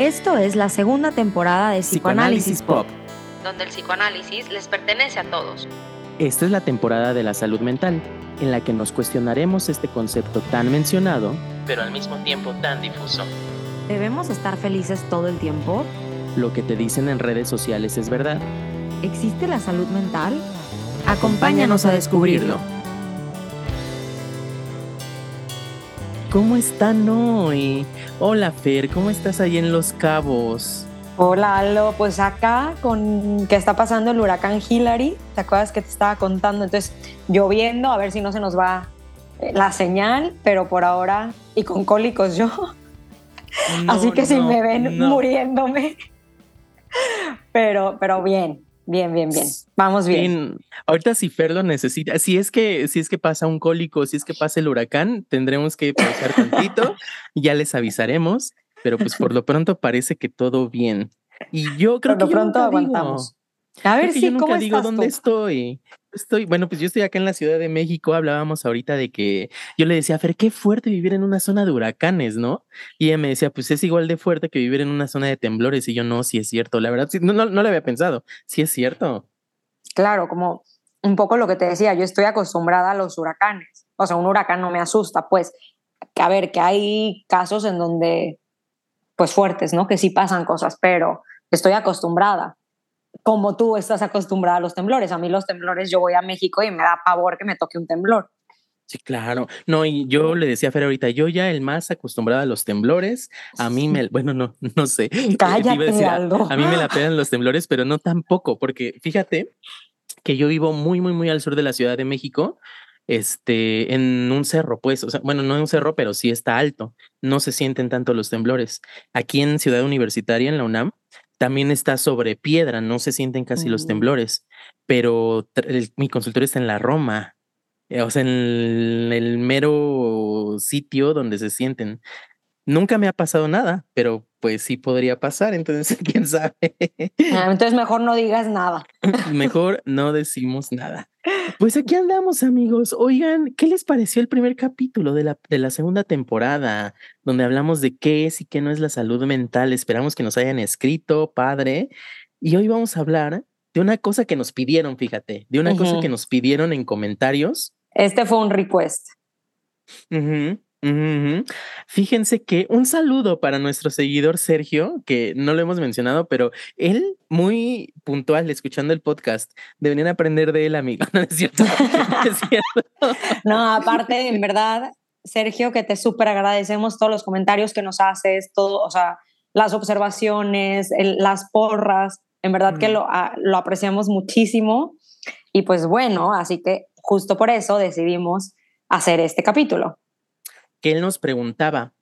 Esto es la segunda temporada de Psicoanálisis Pop. donde el psicoanálisis les pertenece a todos. Esta es la temporada de la salud mental, en la que nos cuestionaremos este concepto tan mencionado, pero al mismo tiempo tan difuso. ¿Debemos estar felices todo el tiempo? Lo que te dicen en redes sociales es verdad. ¿Existe la salud mental? Acompáñanos a descubrirlo. ¿Cómo están hoy? Hola Fer, ¿cómo estás ahí en Los Cabos? Hola, Aldo. Pues acá con que está pasando el huracán Hillary, ¿te acuerdas que te estaba contando? Entonces, lloviendo, a ver si no se nos va eh, la señal, pero por ahora, y con cólicos yo. No, Así que si me ven no. muriéndome. Pero, pero bien, bien, bien, bien. Vamos bien. Ahorita si Fer lo necesita, si es que si es que pasa un cólico, si es que pasa el huracán, tendremos que pausar tantito, ya les avisaremos, pero pues por lo pronto parece que todo bien. Y yo creo Por lo que yo pronto aguantamos. A ver si, yo nunca ¿cómo digo estás dónde tú? estoy. Estoy, bueno, pues yo estoy acá en la Ciudad de México. Hablábamos ahorita de que yo le decía a Fer, qué fuerte vivir en una zona de huracanes, ¿no? Y ella me decía, pues es igual de fuerte que vivir en una zona de temblores. Y yo, no, sí es cierto. La verdad, sí, no, no, no lo había pensado. Sí es cierto. Claro, como un poco lo que te decía, yo estoy acostumbrada a los huracanes. O sea, un huracán no me asusta, pues. Que a ver, que hay casos en donde, pues fuertes, ¿no? Que sí pasan cosas, pero estoy acostumbrada. Como tú estás acostumbrada a los temblores. A mí los temblores, yo voy a México y me da pavor que me toque un temblor. Sí, claro. No, y yo le decía a Fer ahorita, yo ya el más acostumbrado a los temblores, a mí me, bueno, no, no sé. Cállate, Aldo. A mí me la pegan los temblores, pero no tampoco, porque fíjate que yo vivo muy, muy, muy al sur de la Ciudad de México, este, en un cerro, pues, o sea, bueno, no en un cerro, pero sí está alto. No se sienten tanto los temblores. Aquí en Ciudad Universitaria, en la UNAM, también está sobre piedra, no se sienten casi los temblores, pero el- mi consultorio está en la Roma, eh, o sea, en el, el mero sitio donde se sienten. Nunca me ha pasado nada, pero pues sí podría pasar, entonces quién sabe. Ah, Entonces mejor no digas nada. Mejor no decimos nada. Pues aquí andamos, amigos. Oigan, ¿qué les pareció el primer capítulo de la, de la segunda temporada, donde hablamos de qué es y qué no es la salud mental? Esperamos que nos hayan escrito, padre. Y hoy vamos a hablar de una cosa que nos pidieron, fíjate, de una cosa que nos pidieron en comentarios. Este fue un request. Ujú, Fíjense que un saludo para nuestro seguidor Sergio, que no lo hemos mencionado, pero él muy puntual escuchando el podcast. Deberían aprender de él, amigo. No es cierto. no es cierto. No, aparte, en verdad, Sergio, que te súper agradecemos todos los comentarios que nos haces, todo, o sea, las observaciones, el- las porras, en verdad que Mm. lo, a- lo apreciamos muchísimo. Y pues bueno, así que justo por eso decidimos hacer este capítulo. Que él nos preguntaba,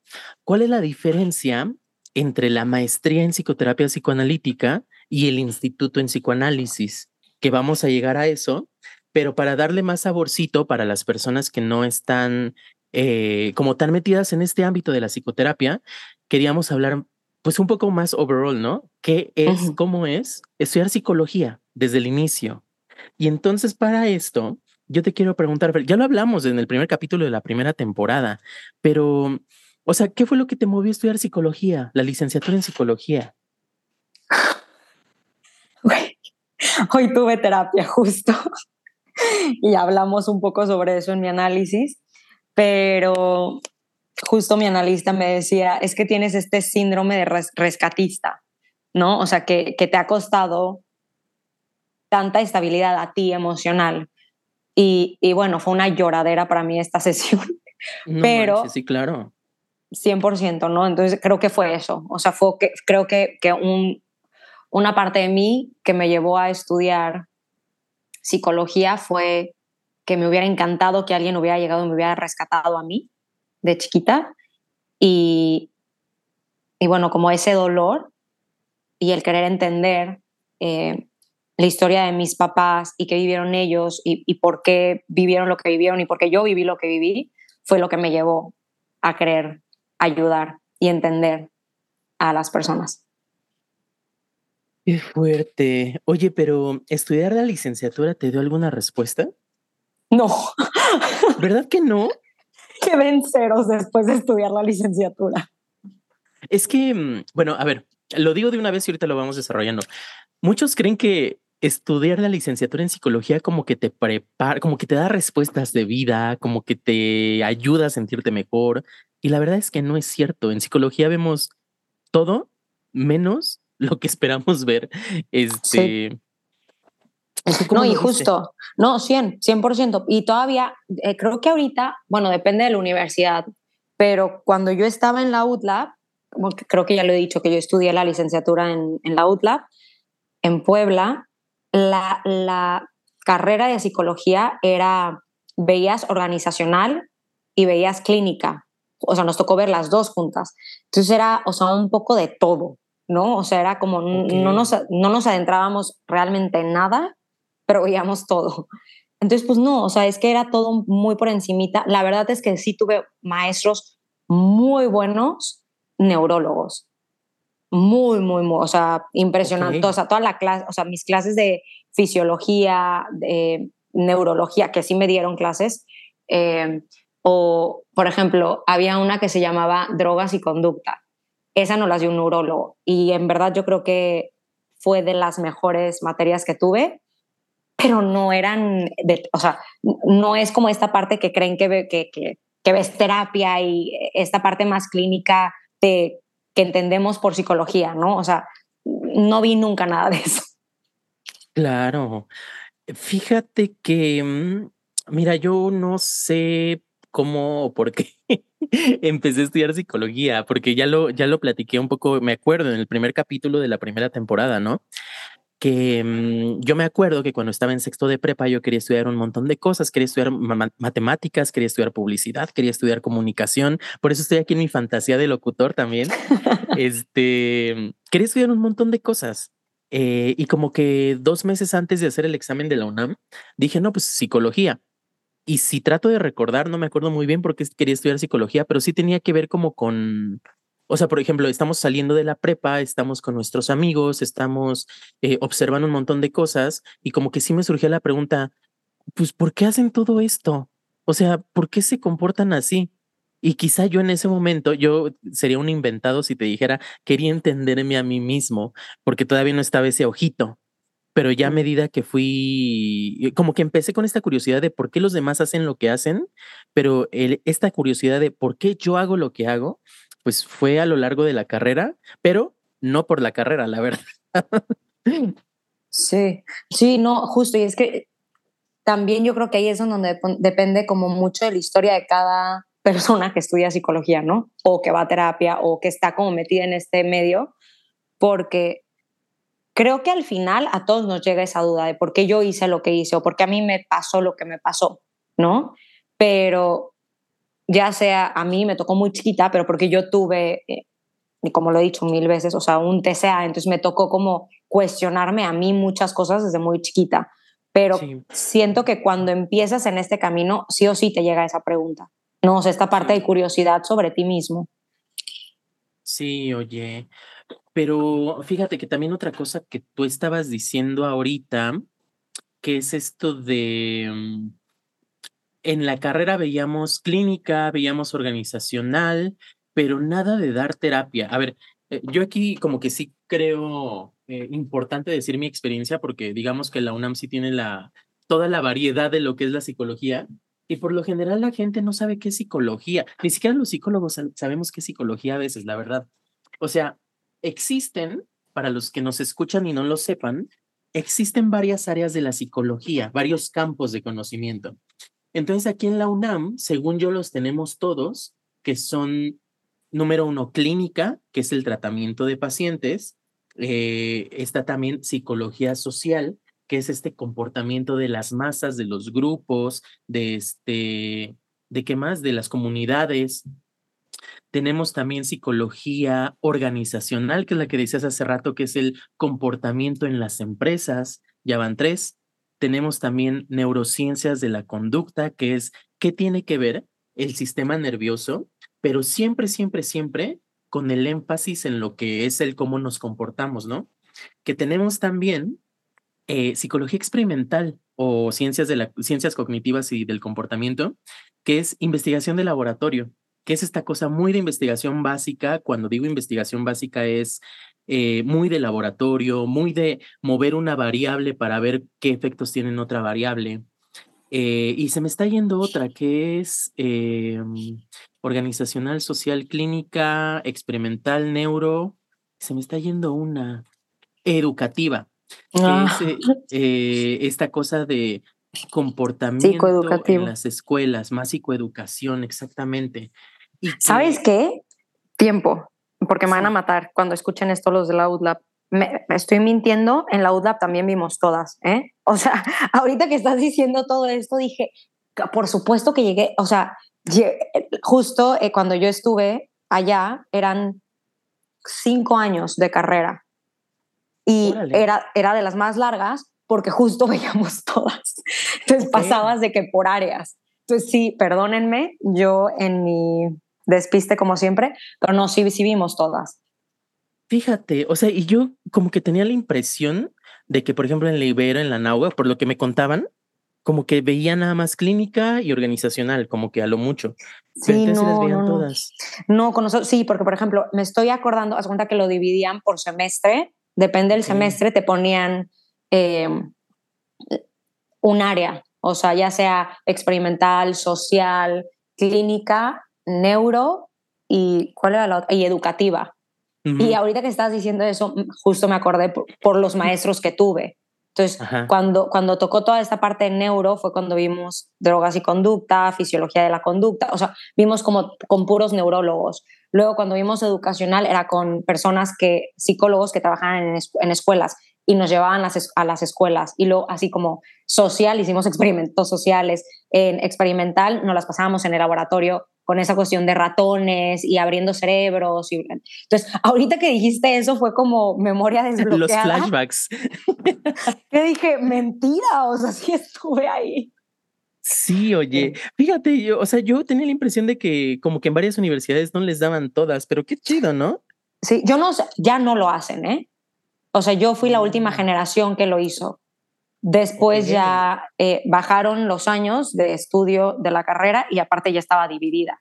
¿cuál es la diferencia entre la maestría en psicoterapia psicoanalítica y el instituto en psicoanálisis? Que vamos a llegar a eso, pero para darle más saborcito para las personas que no están eh, como tan metidas en este ámbito de la psicoterapia, queríamos hablar pues un poco más overall, ¿no? ¿Qué es, Ujú. cómo es estudiar psicología desde el inicio? Y entonces para esto, yo te quiero preguntar, ya lo hablamos en el primer capítulo de la primera temporada, pero, o sea, ¿qué fue lo que te movió a estudiar psicología, la licenciatura en psicología? Hoy tuve terapia justo y hablamos un poco sobre eso en mi análisis, pero justo mi analista me decía, es que tienes este síndrome de res- rescatista, ¿no? O sea, que te ha costado tanta estabilidad a ti emocional. Y, y bueno, fue una lloradera para mí esta sesión, No Pero- manches, sí, claro. 100%, ¿no? Entonces creo que fue eso, o sea, fue que, creo que, que un, una parte de mí que me llevó a estudiar psicología fue que me hubiera encantado que alguien hubiera llegado y me hubiera rescatado a mí de chiquita y, y bueno, como ese dolor y el querer entender eh, la historia de mis papás y qué vivieron ellos y, y por qué vivieron lo que vivieron y por qué yo viví lo que viví, fue lo que me llevó a querer ayudar y entender a las personas. Qué fuerte. Oye, pero ¿estudiar la licenciatura te dio alguna respuesta? No, ¿Verdad que no? quedé en ceros después de estudiar la licenciatura. Es que, mm, bueno, a ver, lo digo de una vez y ahorita lo vamos desarrollando. Muchos creen que estudiar la licenciatura en psicología como que te prepara, como que te da respuestas de vida, como que te ayuda a sentirte mejor. Y la verdad es que no es cierto. En psicología vemos todo menos lo que esperamos ver. Este. No, y justo, no, 100, 100%. Y todavía, eh, creo que ahorita, bueno, depende de la universidad, pero cuando yo estaba en la UTLAB, creo que ya lo he dicho, que yo estudié la licenciatura en, en la UTLAB, en Puebla, la, la carrera de psicología era, veías organizacional y veías clínica. O sea, nos tocó ver las dos juntas. Entonces era, o sea, un poco de todo, ¿no? O sea, era como, no, nos, no nos adentrábamos realmente en nada, pero veíamos todo. Entonces, pues no, o sea, es que era todo muy por encimita. La verdad es que sí tuve maestros muy buenos neurólogos muy, muy, muy, o sea, impresionante. O sea, toda la clase, o sea, mis clases de fisiología, de neurología, que sí me dieron clases, eh, o, por ejemplo, había una que se llamaba drogas y conducta. Esa no las dio un neurólogo. Y en verdad yo creo que fue de las mejores materias que tuve, pero no eran, o sea, no es como esta parte que creen que, que, que, que ves terapia y esta parte más clínica de que entendemos por psicología, ¿no? O sea, no vi nunca nada de eso. Claro. Fíjate que, mm, mira, yo no sé cómo o por qué empecé a estudiar psicología, porque ya lo, ya lo platiqué un poco, me acuerdo, en el primer capítulo de la primera temporada, ¿no? Que mm, yo me acuerdo que cuando estaba en sexto de prepa yo quería estudiar un montón de cosas, quería estudiar matemáticas, quería estudiar publicidad, quería estudiar comunicación, por eso estoy aquí en mi fantasía de locutor también. este, quería estudiar un montón de cosas. Eh, y como que dos meses antes de hacer el examen de la UNAM, dije, no, pues psicología. Y si trato de recordar, no me acuerdo muy bien por qué quería estudiar psicología, pero sí tenía que ver como con o sea, por ejemplo, estamos saliendo de la prepa, estamos con nuestros amigos, estamos eh, observando un montón de cosas y como que sí me surgió la pregunta, pues, ¿por qué hacen todo esto? O sea, ¿por qué se comportan así? Y quizá yo en ese momento, yo sería un inventado si te dijera, quería entenderme a mí mismo, porque todavía no estaba ese ojito. Pero ya a medida que fui, como que empecé con esta curiosidad de por qué los demás hacen lo que hacen, pero esta curiosidad de por qué yo hago lo que hago, pues fue a lo largo de la carrera, pero no por la carrera, la verdad. Sí, sí, no, justo, y es que también yo creo que ahí es donde depende como mucho de la historia de cada persona que estudia psicología, ¿no? O que va a terapia o que está como metida en este medio, porque creo que al final a todos nos llega esa duda de por qué yo hice lo que hice o por qué a mí me pasó lo que me pasó, ¿no? Pero ya sea a mí me tocó muy chiquita, pero porque yo tuve, eh, y como lo he dicho mil veces, o sea, un TCA, entonces me tocó como cuestionarme a mí muchas cosas desde muy chiquita. Pero siento que cuando empiezas en este camino, sí o sí te llega esa pregunta. No, o sea, esta parte de curiosidad sobre ti mismo. Sí, oye, pero fíjate que también otra cosa que tú estabas diciendo ahorita, que es esto de, mm, en la carrera veíamos clínica, veíamos organizacional, pero nada de dar terapia. A ver, eh, yo aquí como que sí creo eh, importante decir mi experiencia porque digamos que la UNAM sí tiene la, toda la variedad de lo que es la psicología y por lo general la gente no sabe qué es psicología. Ni siquiera los psicólogos sabemos qué es psicología a veces, la verdad. O sea, existen, para los que nos escuchan y no lo sepan, existen varias áreas de la psicología, varios campos de conocimiento. Entonces aquí en la UNAM, según yo, los tenemos todos, que son, número uno, clínica, que es el tratamiento de pacientes. Eh, está también psicología social, que es este comportamiento de las masas, de los grupos, de este, de qué más, de las comunidades. Tenemos también psicología organizacional, que es la que decías hace rato, que es el comportamiento en las empresas. Ya van tres. Tenemos también neurociencias de la conducta, que es qué tiene que ver el sistema nervioso, pero siempre, siempre, siempre con el énfasis en lo que es el cómo nos comportamos, ¿no? Que tenemos también eh, psicología experimental o ciencias, de la, ciencias cognitivas y del comportamiento, que es investigación de laboratorio, que es esta cosa muy de investigación básica. Cuando digo investigación básica es eh, muy de laboratorio, muy de mover una variable para ver qué efectos tiene en otra variable. Eh, y se me está yendo otra que es em, organizacional, social, clínica, experimental, neuro. Se me está yendo una educativa. Ah. es esta cosa de comportamiento en las escuelas, más psicoeducación, exactamente. Y ¿Sabes qué? Tiempo, porque me van a matar cuando escuchen esto los de la UDLAB. Me, estoy mintiendo, en la UDLAB también vimos todas, ¿eh? O sea, ahorita que estás diciendo todo esto, dije, por supuesto que llegué, o sea, justo eh, cuando yo estuve allá, eran cinco años de carrera y era, era de las más largas porque justo veíamos todas. Entonces pasabas de que por áreas. Entonces sí, perdónenme, yo en mi despiste como siempre, pero no, sí, sí vimos todas. Fíjate, o sea, y yo como que tenía la impresión de que, por ejemplo, en la Ibero, en la NAUA, por lo que me contaban, como que veía nada más clínica y organizacional, como que a lo mucho. Sí, no, no, todas. No, con nosotros, sí, porque por ejemplo, me estoy acordando, haz cuenta que lo dividían por semestre, depende del semestre, te ponían em, un área, o sea, ya sea experimental, social, clínica, neuro y ¿cuál era la otra? Y educativa. Y ahorita que estás diciendo eso, justo me acordé por, los maestros que tuve. Entonces, cuando, cuando tocó toda esta parte de neuro fue cuando vimos drogas y conducta, fisiología de la conducta, o sea, vimos como con puros neurólogos. Luego, cuando vimos educacional, era con personas que, psicólogos que trabajaban en, en escuelas y nos llevaban a las escuelas. Y luego, así como social, hicimos experimentos sociales. En experimental nos las pasábamos en el laboratorio con esa cuestión de ratones y abriendo cerebros. Y, entonces, ahorita que dijiste eso fue como memoria desbloqueada. Los flashbacks. Te dije, mentira, o sea, sí estuve ahí. Sí, oye, fíjate, yo, o sea, yo tenía la impresión de que como que en varias universidades no les daban todas, pero qué chido, ¿no? Sí, yo no ya no lo hacen, ¿eh? O sea, yo fui la última mm. generación que lo hizo. Después ya eh, bajaron los años de estudio de la carrera y aparte ya estaba dividida.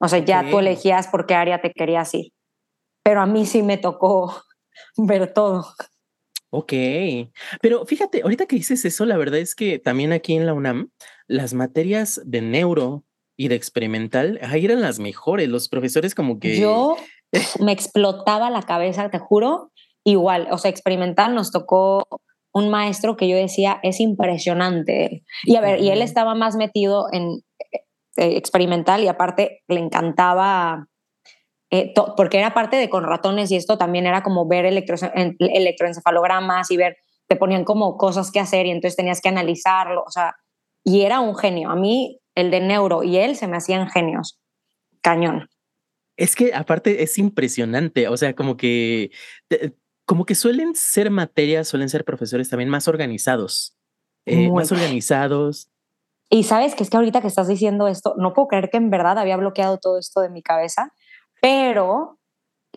O sea, ya tú elegías por qué área te querías ir. Pero a mí sí me tocó ver todo. Ok, pero fíjate, ahorita que dices eso, la verdad es que también aquí en la UNAM, las materias de neuro y de experimental, ahí eran las mejores, los profesores como que... Yo me explotaba la cabeza, te juro, igual, o sea, experimental nos tocó un maestro que yo decía es impresionante. Y a ver, y él estaba más metido en eh, experimental y aparte le encantaba, eh, porque era parte de con ratones y esto también era como ver electro, electroencefalogramas y ver, te ponían como cosas que hacer y entonces tenías que analizarlo, o sea, y era un genio. A mí el de neuro y él se me hacían genios. Cañón. Es que aparte es impresionante, o sea, como que como que suelen ser materias, suelen ser profesores también más organizados, eh, más organizados. Y sabes que es que ahorita que estás diciendo esto, no puedo creer que en verdad había bloqueado todo esto de mi cabeza, pero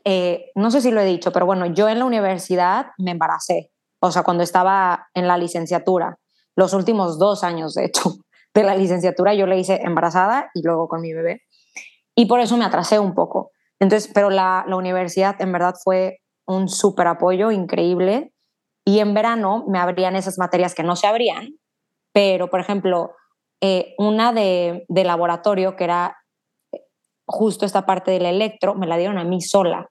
eh, no sé si lo he dicho, pero bueno, yo en la universidad me embaracé, o sea, cuando estaba en la licenciatura, los últimos dos años, de hecho, de la licenciatura yo le hice embarazada y luego con mi bebé, y por eso me atrasé un poco. Entonces, pero la, la universidad en verdad fue un súper apoyo increíble. Y en verano me abrían esas materias que no se abrían, pero por ejemplo, eh, una de, de, laboratorio que era eh, justo esta parte del electro, me la dieron a mí sola.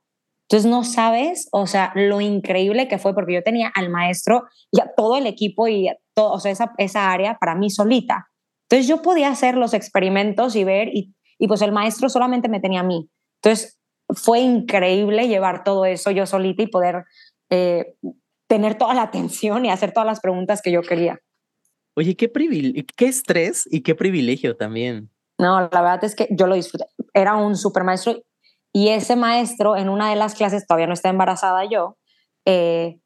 Entonces no sabes, o sea, lo increíble que fue, porque yo tenía al maestro y a todo el equipo y todo, o sea, esa, esa área para mí solita. Entonces yo podía hacer los experimentos y ver, y, y pues el maestro solamente me tenía a mí. Entonces fue increíble llevar todo eso yo solita y poder eh, tener toda la atención y hacer todas las preguntas que yo quería. Oye, qué, qué estrés y qué privilegio también. No, la verdad es que yo lo disfruté. Era un super maestro y ese maestro en una de las clases, todavía no está embarazada yo, eh,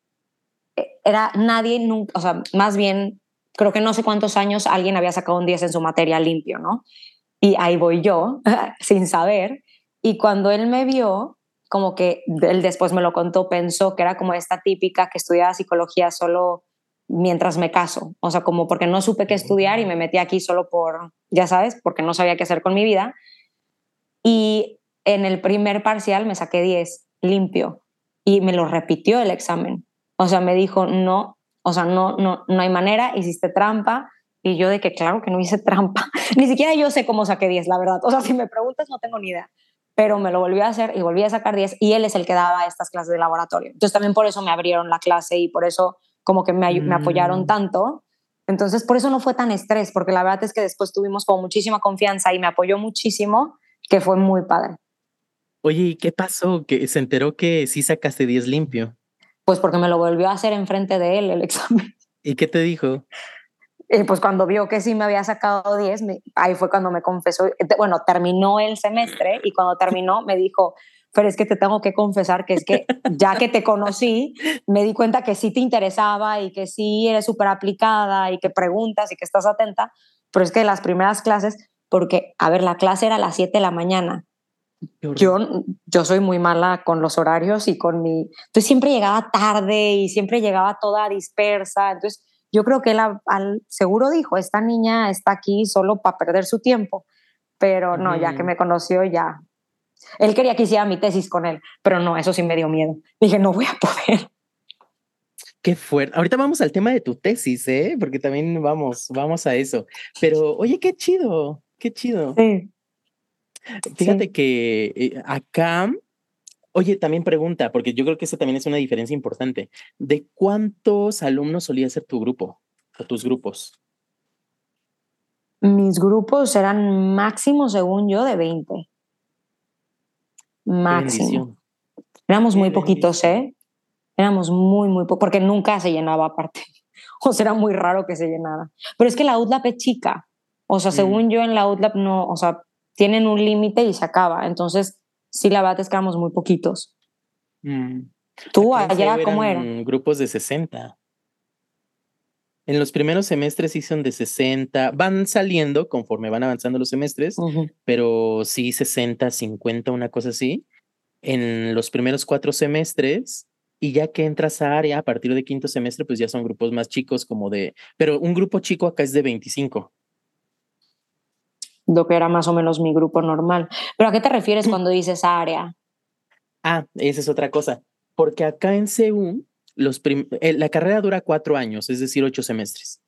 era nadie, nunca, o sea, más bien, creo que no sé cuántos años alguien había sacado un 10 en su materia limpio, ¿no? Y ahí voy yo, sin saber, y cuando él me vio, como que él después me lo contó, pensó que era como esta típica que estudiaba psicología solo mientras me caso. O sea, como porque no supe qué estudiar y me metí aquí solo por, ya sabes, porque no sabía qué hacer con mi vida. Y en el primer parcial me saqué 10, limpio. y me lo repitió el examen. O sea, me dijo, no, o sea, no, no, no hay manera, hiciste trampa. Y yo de que claro que no hice trampa. Ni siquiera yo sé cómo saqué 10, la verdad. O sea, si me preguntas, no tengo ni idea. Pero me lo volvió a hacer y volví a sacar 10 y él es el que daba estas clases de laboratorio. Entonces también por eso me abrieron la clase y por eso como que me, me apoyaron Mm. tanto. Entonces por eso no fue tan estrés, porque la verdad es que después tuvimos como muchísima confianza y me apoyó muchísimo, que fue muy padre. Oye, ¿y qué pasó? Que se enteró que sí sacaste 10 limpio. Pues porque me lo volvió a hacer enfrente de él el examen. ¿Y qué te dijo? Y pues cuando vio que sí me había sacado 10, me- ahí fue cuando me confesó. Te- Bueno, terminó el semestre y cuando terminó me dijo, pero es que te tengo que confesar que es que ya que te conocí, me di cuenta que sí te interesaba y que sí eres súper aplicada y que preguntas y que estás atenta, pero es que las primeras clases, porque, a ver, la clase era a las 7 de la mañana. Yo, yo soy muy mala con los horarios y con mi... Entonces siempre llegaba tarde y siempre llegaba toda dispersa. Entonces yo creo que él al seguro dijo, esta niña está aquí solo para perder su tiempo. Pero no, ya que me conoció, ya. Él quería que hiciera mi tesis con él, pero no, eso sí me dio miedo. Dije, no voy a poder. Qué fuerte. Ahorita vamos al tema de tu tesis, ¿eh? Porque también vamos, vamos a eso. Pero, oye, qué chido, qué chido. Sí. Fíjate que eh, acá, oye, también pregunta, porque yo creo que eso también es una diferencia importante. ¿De cuántos alumnos solía ser tu grupo o tus grupos? Mis grupos eran máximo, según yo, de 20. Qué Máximo. Éramos muy poquitos. ¿eh? Éramos muy, muy pocos, porque nunca se llenaba aparte. O sea, era muy raro que se llenara. Pero es que la UTLAP es chica. O sea, Mm. según yo en la UTLAP no, o sea, tienen un límite y se acaba. Entonces, sí, la verdad es que éramos muy poquitos. Mm. ¿Tú allá CEU cómo era? eran Grupos de 60. En los primeros semestres sí son de 60. Van saliendo conforme van avanzando los semestres, pero sí 60, 50, una cosa así. En los primeros cuatro semestres, y ya que entras a área a partir de quinto semestre, pues ya son grupos más chicos, como de. Pero un grupo chico acá es de 25. Lo que era más o menos mi grupo normal. ¿Pero a qué te refieres cuando dices área? Ah, esa es otra cosa. Porque acá en CEU, los eh, la carrera dura cuatro años, es decir, ocho semestres.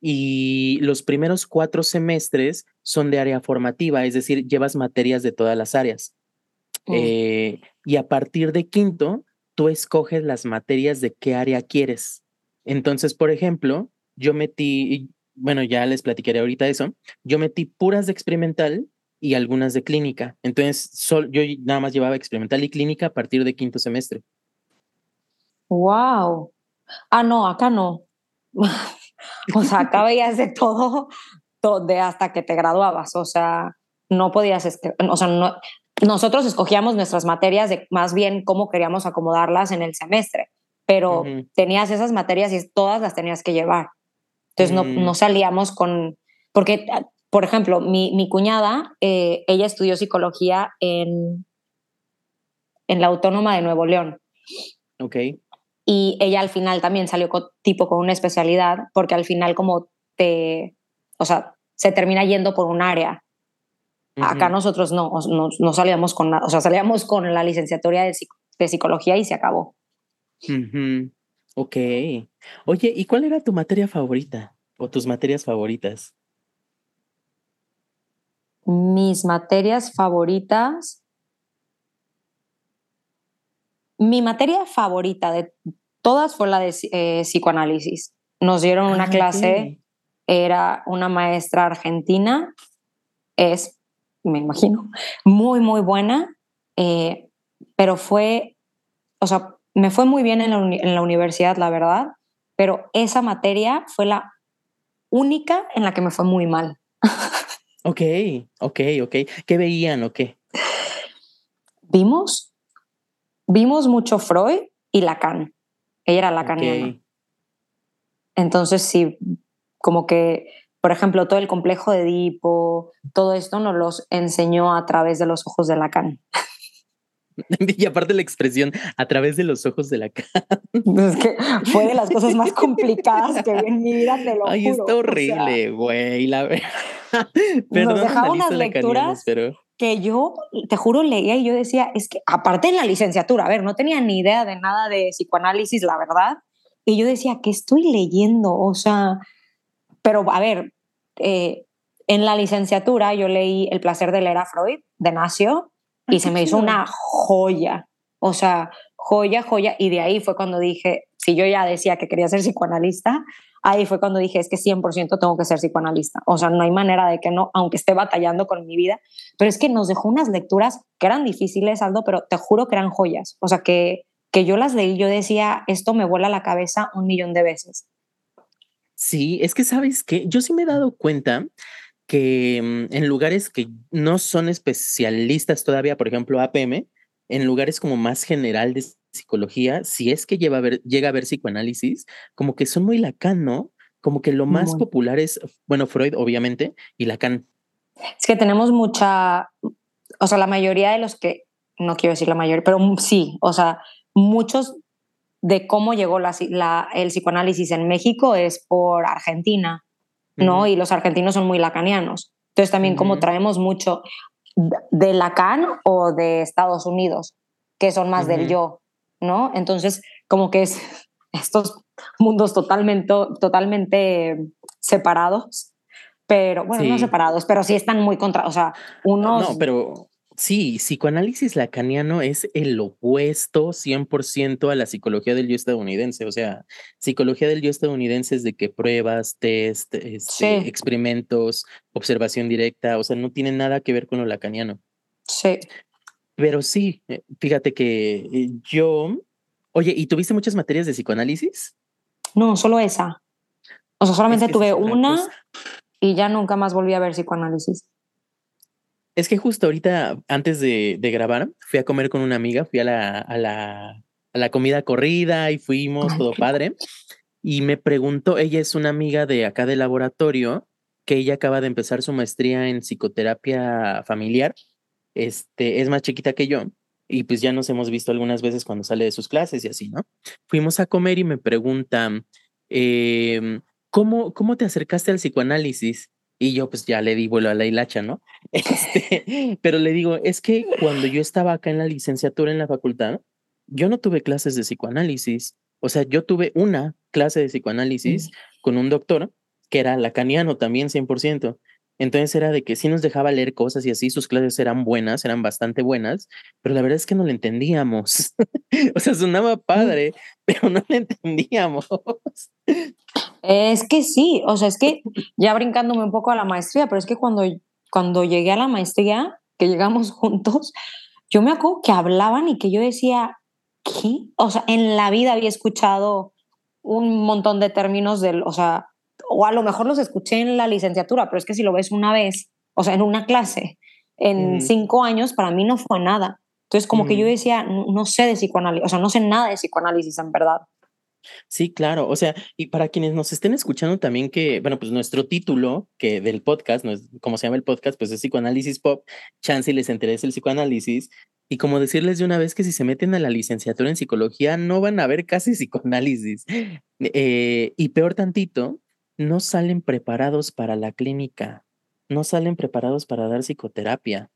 Y los primeros cuatro semestres son de área formativa, es decir, llevas materias de todas las áreas. Mm. Eh, y a partir de quinto, tú escoges las materias de qué área quieres. Entonces, por ejemplo, yo metí, bueno, ya les platicaré ahorita eso, yo metí puras de experimental y algunas de clínica. Entonces, sol- yo nada más llevaba experimental y clínica a partir de quinto semestre. ¡Wow! Ah, no, acá no. o sea, acá veías de todo, to- de hasta que te graduabas. O sea, no podías, esque- o sea, no, nosotros escogíamos nuestras materias de más bien cómo queríamos acomodarlas en el semestre, pero Ujú. tenías esas materias y todas las tenías que llevar. Entonces no, Mm. no salíamos con, porque, por ejemplo, mi, mi cuñada, eh, ella estudió psicología en, en la Autónoma de Nuevo León Ok. y ella al final también salió con, tipo con una especialidad porque al final como te, o sea, se termina yendo por un área. Acá Ujú. nosotros no, no, no salíamos con nada, o sea, salíamos con la licenciatura de, de psicología y se acabó. Ujú. Ok. Oye, ¿y cuál era tu materia favorita o tus materias favoritas? Mis materias favoritas. Mi materia favorita de todas fue la de eh, psicoanálisis. Nos dieron una Ah, clase, era una maestra argentina, es, me imagino, muy, muy buena, eh, pero fue, o sea, me fue muy bien en la, uni- en la universidad, la verdad, pero esa materia fue la única en la que me fue muy mal. Ok, ok, ok. ¿Qué veían o qué? Vimos, vimos mucho Freud y Lacan. Ella era lacaniana. Ok. Entonces, sí, como que, por ejemplo, todo el complejo de Edipo, todo esto nos los enseñó a través de los ojos de Lacan. Y aparte la expresión a través de los ojos de la cara. Es que fue de las cosas más complicadas que vi en mi vida, te lo Ay, juro. está O sea, horrible, güey. la verdad. Perdón, dejaba unas lecturas. pero que yo, te juro, leía y yo decía, es que aparte en la licenciatura, a ver, no tenía ni idea de nada de psicoanálisis, la verdad, y yo decía, ¿qué estoy leyendo? O sea, pero a ver, eh, en la licenciatura yo leí El placer de leer a Freud, de Nacio, y se me hizo una joya, o sea, joya, joya, y de ahí fue cuando dije, si yo ya decía que quería ser psicoanalista, ahí fue cuando dije, es que 100% tengo que ser psicoanalista. O sea, no hay manera de que no, aunque esté batallando con mi vida. Pero es que nos dejó unas lecturas que eran difíciles, Aldo, pero te juro que eran joyas. O sea, que, que yo las leí, yo decía, esto me vuela la cabeza un millón de veces. Sí, es que sabes que yo sí me he dado cuenta que mm, en lugares que no son especialistas todavía, por ejemplo, APM, en lugares como más general de psicología, si es que lleva a ver, llega a ver psicoanálisis, como que son muy Lacan, ¿no? Como que lo más popular es, bueno, Freud, obviamente, y Lacan. Es que tenemos mucha, o sea, la mayoría de los que, no quiero decir la mayoría, pero sí, o sea, muchos de cómo llegó la, el psicoanálisis en México es por Argentina, ¿no? Y los argentinos son muy lacanianos. Entonces también como traemos mucho de Lacan o de Estados Unidos, que son más del yo, ¿no? Entonces, como que es estos mundos totalmente, totalmente separados, pero bueno, no separados, pero sí están muy contra, o sea, unos... No, pero sí, psicoanálisis lacaniano es el opuesto 100% a la psicología del yo estadounidense, o sea, psicología del yo estadounidense es de que pruebas, test, este, experimentos, observación directa, o sea, no tiene nada que ver con lo lacaniano. Sí. Pero sí, eh, fíjate que eh, yo, oye, ¿y tuviste muchas materias de psicoanálisis? No, solo esa. O sea, solamente tuve una y ya nunca más volví a ver psicoanálisis. Es que justo ahorita, antes de, grabar, fui a comer con una amiga, fui a la, a la, a la comida corrida y fuimos, todo padre. Y me preguntó, ella es una amiga de acá del laboratorio, que ella acaba de empezar su maestría en psicoterapia familiar este, es más chiquita que yo y pues ya nos hemos visto algunas veces cuando sale de sus clases y así, ¿no? Fuimos a comer y me preguntan, em, ¿cómo, ¿cómo te acercaste al psicoanálisis? Y yo pues ya le di vuelo a la hilacha, ¿no? Este, pero le digo, es que cuando yo estaba acá en la licenciatura en la facultad, yo no tuve clases de psicoanálisis. O sea, yo tuve una clase de psicoanálisis con un doctor que era lacaniano también 100%. Entonces era de que sí nos dejaba leer cosas y así, sus clases eran buenas, eran bastante buenas, pero la verdad es que no le entendíamos. o sea, sonaba padre, pero no le entendíamos. Es que sí, o sea, es que ya brincándome un poco a la maestría, pero es que cuando, cuando llegué a la maestría, que llegamos juntos, yo me acuerdo que hablaban y que yo decía, ¿qué? O sea, en la vida había escuchado un montón de términos del, o sea, o a lo mejor los escuché en la licenciatura, pero es que si lo ves una vez, o sea, en una clase, en cinco años, para mí no fue nada. Entonces, como que yo decía, no, sé de psicoanálisis, o sea, no sé nada de psicoanálisis en verdad. Sí, claro. O sea, y para quienes nos estén escuchando también que, bueno, pues nuestro título que del podcast, no es, como se llama el podcast, pues es psicoanálisis pop, chance y les interesa el psicoanálisis. Y como decirles de una vez que si se meten a la licenciatura en psicología no van a ver casi psicoanálisis. Eh, y peor tantito, no salen preparados para la clínica, no salen preparados para dar psicoterapia.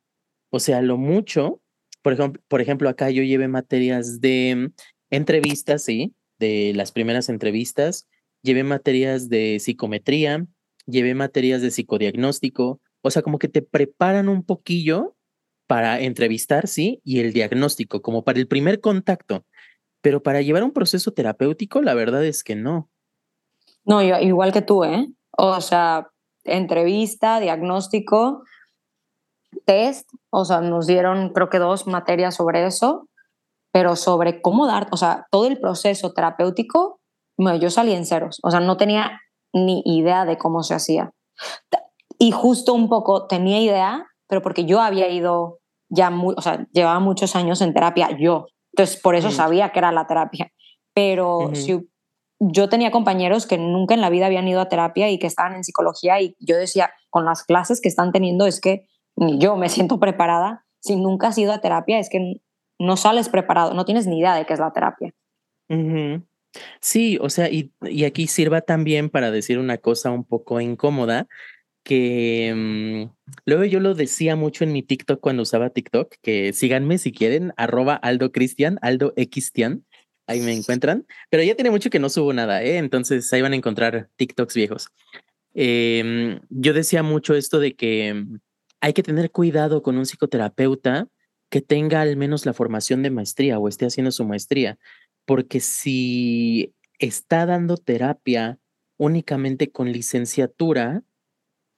O sea, lo mucho, por ejemplo, por ejemplo acá yo llevé materias de entrevistas, sí, de las primeras entrevistas, llevé materias de psicometría, llevé materias de psicodiagnóstico, o sea, como que te preparan un poquillo para entrevistar, sí, y el diagnóstico, como para el primer contacto. Pero para llevar un proceso terapéutico, la verdad es que no. No, igual que tú, ¿eh? O sea, entrevista, diagnóstico, test, o sea, nos dieron creo que dos materias sobre eso, pero sobre cómo dar, o sea, todo el proceso terapéutico, yo salí en ceros, o sea, no tenía ni idea de cómo se hacía. Y justo un poco tenía idea, pero porque yo había ido ya, muy, o sea, llevaba muchos años en terapia yo, entonces por eso sabía que era la terapia. Pero si yo tenía compañeros que nunca en la vida habían ido a terapia y que estaban en psicología y yo decía, con las clases que están teniendo es que yo me siento preparada. Si nunca has ido a terapia es que no sales preparado, no tienes ni idea de qué es la terapia. Sí, o sea, y, y, aquí sirva también para decir una cosa un poco incómoda, que mm, luego yo lo decía mucho en mi TikTok cuando usaba TikTok, que síganme si quieren, arroba Aldo Cristian, Aldo Xtian, ahí me encuentran, pero ya tiene mucho que no subo nada, ¿eh? entonces ahí van a encontrar TikToks viejos. Em, yo decía mucho esto de que mm, hay que tener cuidado con un psicoterapeuta que tenga al menos la formación de maestría o esté haciendo su maestría, porque si está dando terapia únicamente con licenciatura,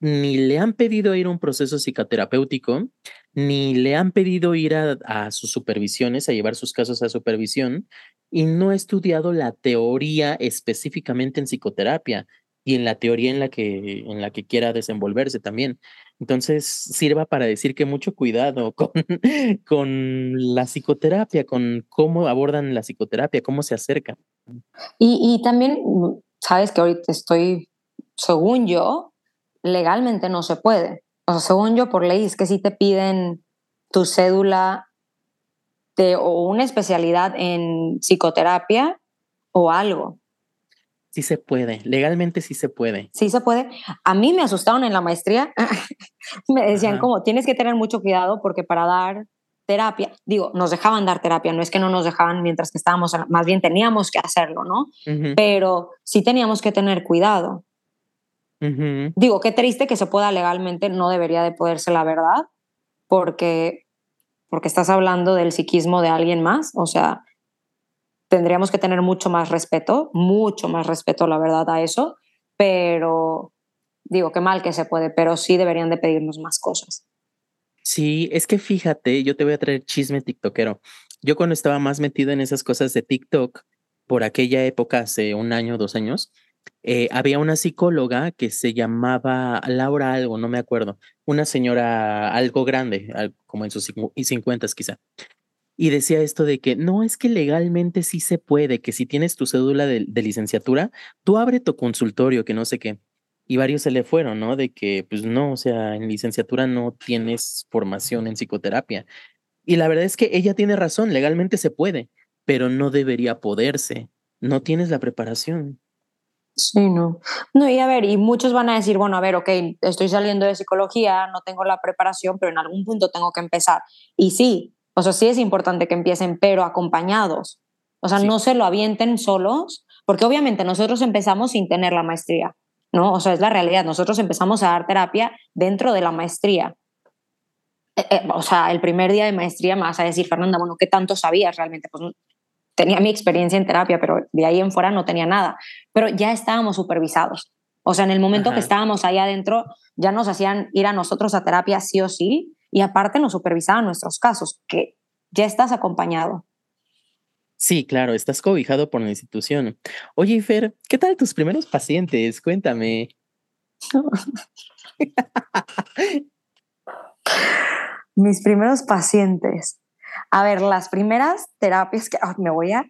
ni le han pedido ir a un proceso psicoterapéutico, ni le han pedido ir a, sus supervisiones, a llevar sus casos a supervisión, y no ha estudiado la teoría específicamente en psicoterapia y en la teoría en la que, en la que quiera desenvolverse también. Entonces, sirva para decir que mucho cuidado con, con la psicoterapia, con cómo abordan la psicoterapia, cómo se acercan. Y, y también, sabes que ahorita estoy, según yo, legalmente no se puede. O sea, según yo, por ley, es que si te piden tu cédula de, o una especialidad en psicoterapia o algo. Sí se puede, legalmente sí se puede. Sí se puede. A mí me asustaron en la maestría, me decían como, tienes que tener mucho cuidado porque para dar terapia, digo, nos dejaban dar terapia, no es que no nos dejaban mientras que estábamos, más bien teníamos que hacerlo, ¿no? Pero sí teníamos que tener cuidado. Digo, qué triste que se pueda legalmente, no debería de poderse la verdad, porque, porque estás hablando del psiquismo de alguien más, o sea, tendríamos que tener mucho más respeto, mucho más respeto, la verdad, a eso, pero digo, qué mal que se puede, pero sí deberían de pedirnos más cosas. Sí, es que fíjate, yo te voy a traer chisme tiktokero. Yo cuando estaba más metido en esas cosas de TikTok, por aquella época, hace un año, dos años, eh, había una psicóloga que se llamaba Laura algo, no me acuerdo, una señora algo grande, como en sus cincuentas quizá. Y decía esto de que no es que legalmente sí se puede, que si tienes tu cédula de, licenciatura, tú abre tu consultorio, que no sé qué. Y varios se le fueron, ¿no? De que, pues no, o sea, en licenciatura no tienes formación en psicoterapia. Y la verdad es que ella tiene razón, legalmente se puede, pero no debería poderse. No tienes la preparación. Sí, no. No, y a ver, y muchos van a decir, bueno, a ver, ok, estoy saliendo de psicología, no tengo la preparación, pero en algún punto tengo que empezar. Y sí, o sea, sí es importante que empiecen, pero acompañados. O sea, no se lo avienten solos, porque obviamente nosotros empezamos sin tener la maestría, ¿no? O sea, es la realidad. Nosotros empezamos a dar terapia dentro de la maestría. Eh, eh, o sea, el primer día de maestría me vas a decir, Fernanda, bueno, ¿qué tanto sabías realmente? Pues tenía mi experiencia en terapia, pero de ahí en fuera no tenía nada. Pero ya estábamos supervisados. O sea, en el momento que estábamos ahí adentro, ya nos hacían ir a nosotros a terapia sí o sí, y aparte nos supervisaban nuestros casos, que ya estás acompañado. Sí, claro, estás cobijado por la institución. Oye, Fer, ¿qué tal tus primeros pacientes? Cuéntame. Mis primeros pacientes. A ver, las primeras terapias que me voy a,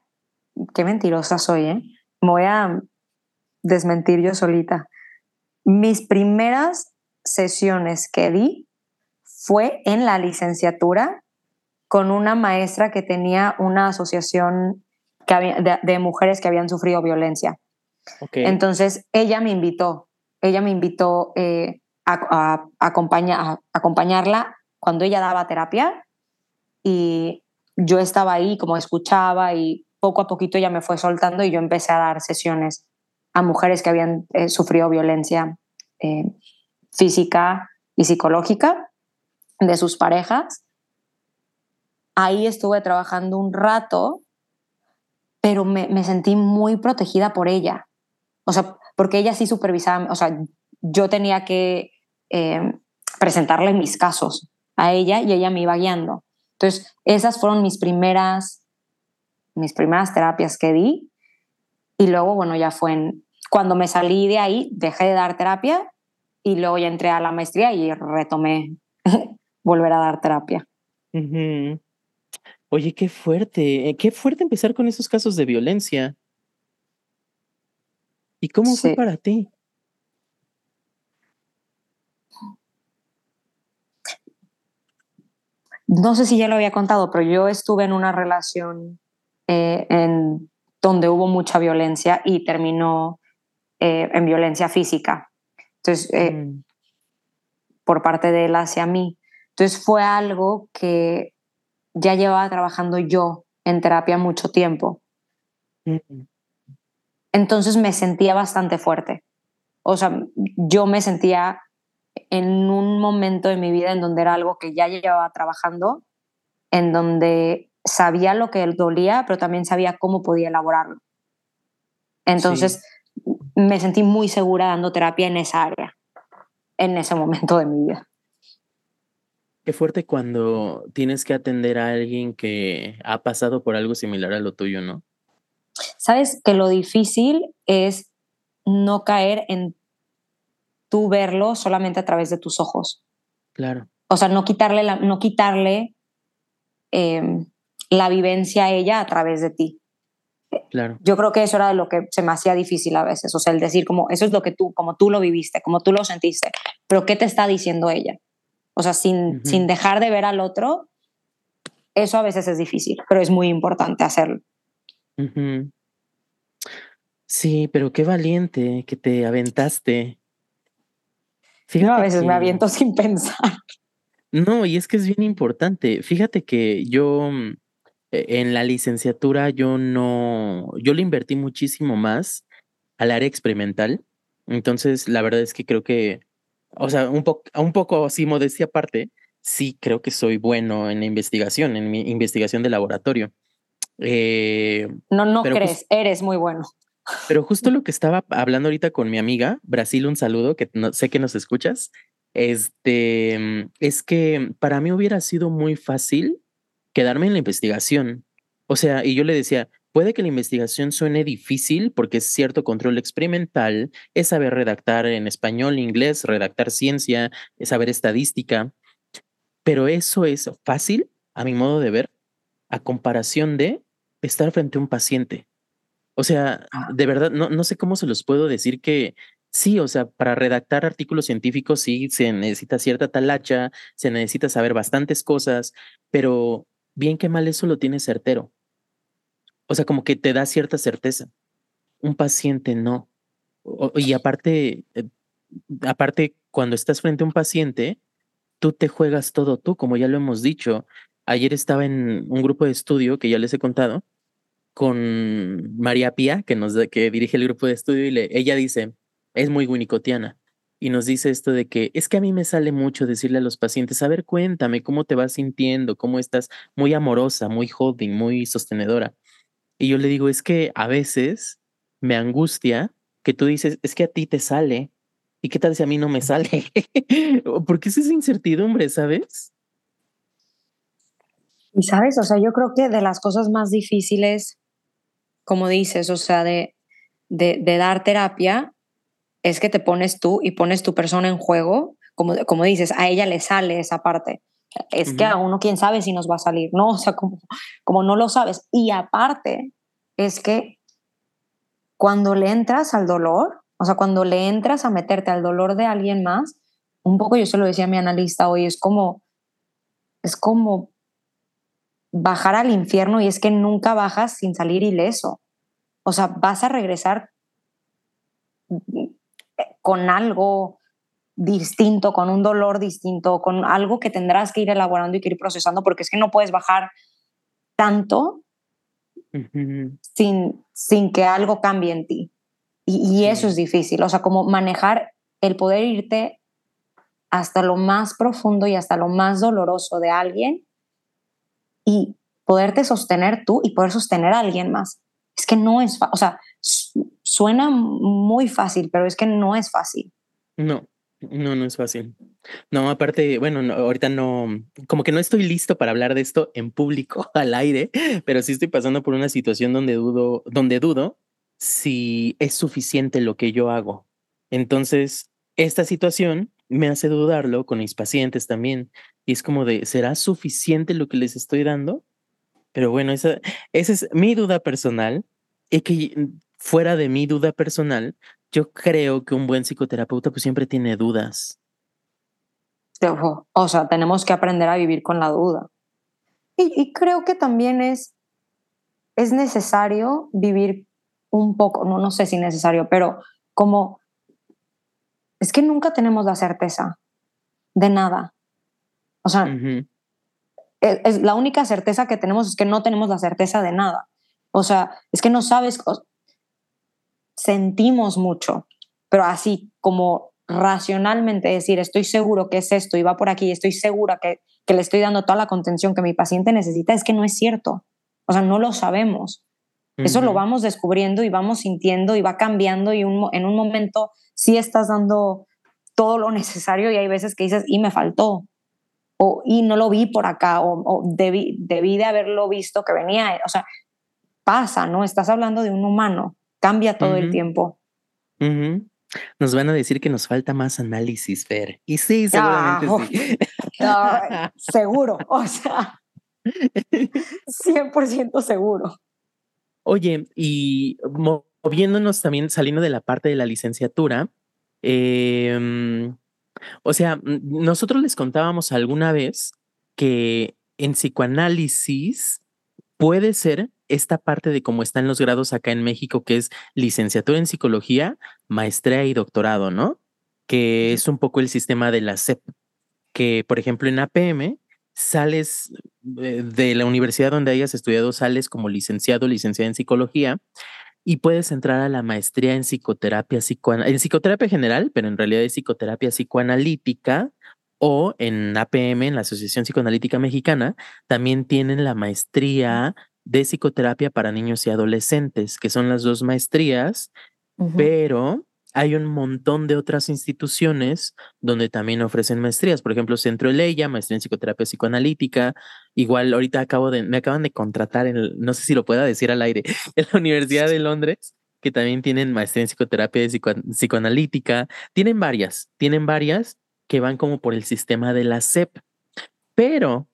qué mentirosa soy, ¿eh? Me voy a desmentir yo solita. Mis primeras sesiones que di fue en la licenciatura con una maestra que tenía una asociación de, mujeres que habían sufrido violencia. Entonces, ella me invitó, ella me invitó eh, a, a acompañarla cuando ella daba terapia y yo estaba ahí como escuchaba y poco a poquito ya me fue soltando y yo empecé a dar sesiones a mujeres que habían eh, sufrido violencia eh, física y psicológica de sus parejas. Ahí estuve trabajando un rato, pero me, sentí muy protegida por ella. O sea, porque ella sí supervisaba, o sea, yo tenía que eh, presentarle mis casos a ella y ella me iba guiando. Entonces, esas fueron mis primeras, mis primeras terapias que di. Y luego, bueno, ya fue en, cuando me salí de ahí, dejé de dar terapia y luego ya entré a la maestría y retomé volver a dar terapia. Oye, qué fuerte, eh, qué fuerte empezar con esos casos de violencia. ¿Y cómo fue para ti? No sé si ya lo había contado, pero yo estuve en una relación eh, en donde hubo mucha violencia y terminó eh, en violencia física. Entonces, eh, mm. por parte de él hacia mí. Entonces fue algo que ya llevaba trabajando yo en terapia mucho tiempo. Entonces me sentía bastante fuerte. O sea, yo me sentía en un momento de mi vida en donde era algo que ya llevaba trabajando, en donde sabía lo que dolía, pero también sabía cómo podía elaborarlo. Entonces me sentí muy segura dando terapia en esa área, en ese momento de mi vida. Qué fuerte cuando tienes que atender a alguien que ha pasado por algo similar a lo tuyo, ¿no? Sabes que lo difícil es no caer en tú verlo solamente a través de tus ojos. Claro. O sea, no quitarle la, no quitarle em, la vivencia a ella a través de ti. Claro. Yo creo que eso era lo que se me hacía difícil a veces, o sea, el decir como eso es lo que tú, como tú lo viviste, como tú lo sentiste, pero ¿qué te está diciendo ella? O sea, sin, sin dejar de ver al otro, eso a veces es difícil, pero es muy importante hacerlo. Sí, pero qué valiente que te aventaste. Fíjate a veces me aviento sin pensar. No, y es que es bien importante. Fíjate que yo mm, e, en la licenciatura yo no, yo le invertí muchísimo más al área experimental. Entonces, la verdad es que creo que o sea, un, poco un poco así modestia aparte, sí creo que soy bueno en la investigación, en mi investigación de laboratorio. Eh, no, no crees, eres muy bueno. Pero justo lo que estaba hablando ahorita con mi amiga, Brasil, un saludo, que no, sé que nos escuchas, este, es que para mí hubiera sido muy fácil quedarme en la investigación. O sea, y yo le decía, Puede que la investigación suene difícil porque es cierto control experimental, es saber redactar en español, inglés, redactar ciencia, es saber estadística, pero eso es fácil, a mi modo de ver, a comparación de estar frente a un paciente. O sea, ah. de verdad, no, no sé cómo se los puedo decir que sí, o sea, para redactar artículos científicos sí se necesita cierta talacha, se necesita saber bastantes cosas, pero bien que mal eso lo tiene certero. O sea, como que te da cierta certeza. Un paciente no. y aparte, eh, aparte, cuando estás frente a un paciente, tú te juegas todo tú, como ya lo hemos dicho. Ayer estaba en un grupo de estudio que ya les he contado con María Pía, que nos que dirige el grupo de estudio y le, ella dice, es muy winicotiana y nos dice esto de que es que a mí me sale mucho decirle a los pacientes, a ver, cuéntame cómo te vas sintiendo, cómo estás, muy amorosa, muy holding, muy sostenedora. Y yo le digo, es que a veces me angustia que tú dices, es que a ti te sale. ¿Y qué tal si a mí no me sale? Porque es esa incertidumbre, ¿sabes? Y sabes, o sea, yo creo que de las cosas más difíciles, como dices, o sea, de, de, dar terapia, es que te pones tú y pones tu persona en juego, como, como dices, a ella le sale esa parte es que a uno quién sabe si nos va a salir, ¿no? O sea, como, como no lo sabes. Y aparte, es que cuando le entras al dolor, o sea, cuando le entras a meterte al dolor de alguien más, un poco yo se lo decía a mi analista hoy, es como, es como bajar al infierno y es que nunca bajas sin salir ileso. O sea, vas a regresar con algo, distinto, con un dolor distinto, con algo que tendrás que ir elaborando y que ir procesando, porque es que no puedes bajar tanto sin, sin que algo cambie en ti. Y, eso es difícil, o sea, como manejar el poder irte hasta lo más profundo y hasta lo más doloroso de alguien y poderte sostener tú y poder sostener a alguien más. Es que no es, o sea, suena muy fácil, pero es que no es fácil. No, no, no es fácil. No, aparte, bueno, ahorita no, como que no estoy listo para hablar de esto en público, al aire, pero sí estoy pasando por una situación donde dudo, donde dudo si es suficiente lo que yo hago. Entonces, esta situación me hace dudarlo con mis pacientes también. Y es como de, ¿será suficiente lo que les estoy dando? Pero bueno, esa, esa es mi duda personal. Y que fuera de mi duda personal, yo creo que un buen psicoterapeuta pues siempre tiene dudas. O sea, tenemos que aprender a vivir con la duda. Y, creo que también es, es necesario vivir un poco, no, no sé si necesario, pero como es que nunca tenemos la certeza. de nada. O sea, Ujú. es, es la única certeza que tenemos es que no tenemos la certeza de nada. O sea, es que no sabes, o- sentimos mucho, pero así como racionalmente decir, estoy seguro que es esto y va por aquí, estoy segura que, que le estoy dando toda la contención que mi paciente necesita, es que no es cierto. O sea, no lo sabemos. Eso lo vamos descubriendo y vamos sintiendo y va cambiando y un en un momento sí estás dando todo lo necesario y hay veces que dices, y me faltó, o y no lo vi por acá, o, o debí, debí de haberlo visto que venía. O sea, pasa, ¿no? Estás hablando de un humano, cambia todo el tiempo. Nos van a decir que nos falta más análisis, Fer. Y sí, seguramente Ah, sí. Seguro, o sea, 100% seguro. Oye, y mo- moviéndonos también, saliendo de la parte de la licenciatura, em, o sea, nosotros les contábamos alguna vez que en psicoanálisis puede ser esta parte de cómo están los grados acá en México, que es licenciatura en psicología, maestría y doctorado, ¿no? Que es un poco el sistema de la SEP, que por ejemplo en APM sales eh, de la universidad donde hayas estudiado, sales como licenciado, licenciada en psicología y puedes entrar a la maestría en psicoterapia, psicoana- en psicoterapia general, pero en realidad es psicoterapia psicoanalítica o en APM, en la Asociación Psicoanalítica Mexicana, también tienen la maestría de psicoterapia para niños y adolescentes, que son las dos maestrías pero hay un montón de otras instituciones donde también ofrecen maestrías. Por ejemplo, Centro Eleya, maestría en psicoterapia psicoanalítica. Igual ahorita acabo de, me acaban de contratar en, no sé si lo pueda decir al aire, en la Universidad de Londres, que también tienen maestría en psicoterapia psico- psicoanalítica. Tienen varias, tienen varias que van como por el sistema de la SEP. Pero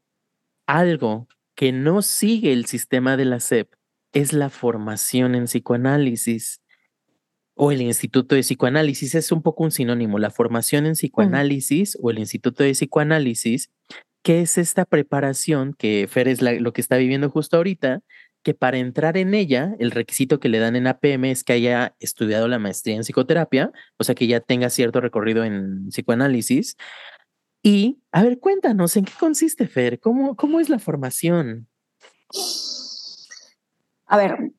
algo que no sigue el sistema de la SEP es la formación en psicoanálisis o el Instituto de Psicoanálisis. Es un poco un sinónimo, la formación en psicoanálisis o el Instituto de Psicoanálisis, que es esta preparación que Fer es la- lo que está viviendo justo ahorita, que para entrar en ella, el requisito que le dan en APM es que haya estudiado la maestría en psicoterapia, o sea, que ya tenga cierto recorrido en psicoanálisis. Y, a ver, cuéntanos, ¿en qué consiste, Fer? ¿Cómo, cómo es la formación? A ver,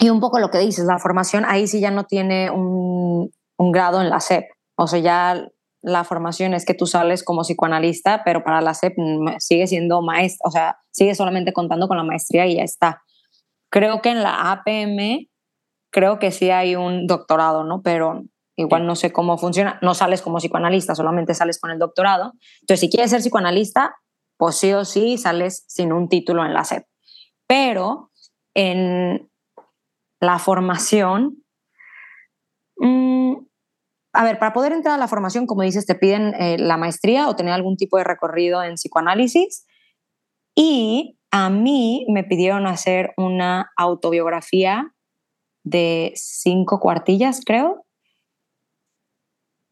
y un poco lo que dices, la formación ahí sí ya no tiene un, un grado en la SEP. O sea, ya la formación es que tú sales como psicoanalista, pero para la SEP mm, sigue siendo maestra, o sea, sigue solamente contando con la maestría y ya está. Creo que en la APM, creo que sí hay un doctorado, ¿no? Pero igual no sé cómo funciona. No sales como psicoanalista, solamente sales con el doctorado. Entonces, si quieres ser psicoanalista, pues sí o sí sales sin un título en la SEP. Pero en la formación, mm, a ver, para poder entrar a la formación, como dices, te piden eh, la maestría o tener algún tipo de recorrido en psicoanálisis. Y a mí me pidieron hacer una autobiografía de cinco cuartillas, creo.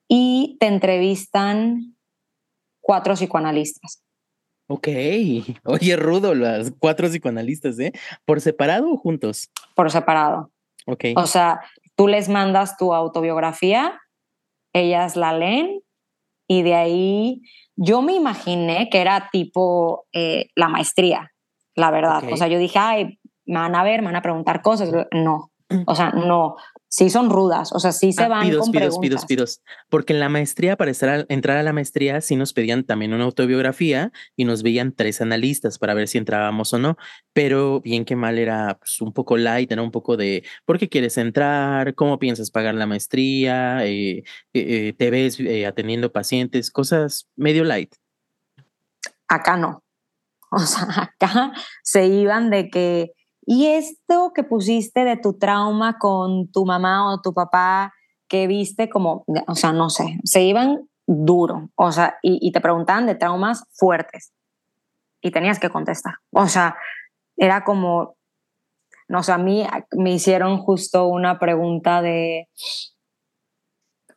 Y te entrevistan cuatro psicoanalistas. Ok, oye, rudo, las cuatro psicoanalistas, ¿eh? ¿Por separado o juntos? por separado. Ok. O sea, tú les mandas tu autobiografía, ellas la leen y de ahí yo me imaginé que era tipo eh, la maestría, la verdad. O sea, yo dije, ay, me van a ver, me van a preguntar cosas. No, o sea, no. Sí son rudas, o sea, sí se Ah, van pidos, con pidos, preguntas. pidos, pidos. Porque en la maestría, para estar entrar a la maestría, sí nos pedían también una autobiografía y nos veían tres analistas para ver si entrábamos o no. Pero bien que mal era pues, un poco light, era un poco de por qué quieres entrar, cómo piensas pagar la maestría, eh, eh, eh, te ves eh, atendiendo pacientes, cosas medio light. acá no. O sea, acá se iban de que, y esto que pusiste de tu trauma con tu mamá o tu papá, que viste como, o sea, no sé, se iban duro, o sea, y, te preguntaban de traumas fuertes y tenías que contestar. O sea, era como, no sé, a mí me hicieron justo una pregunta de,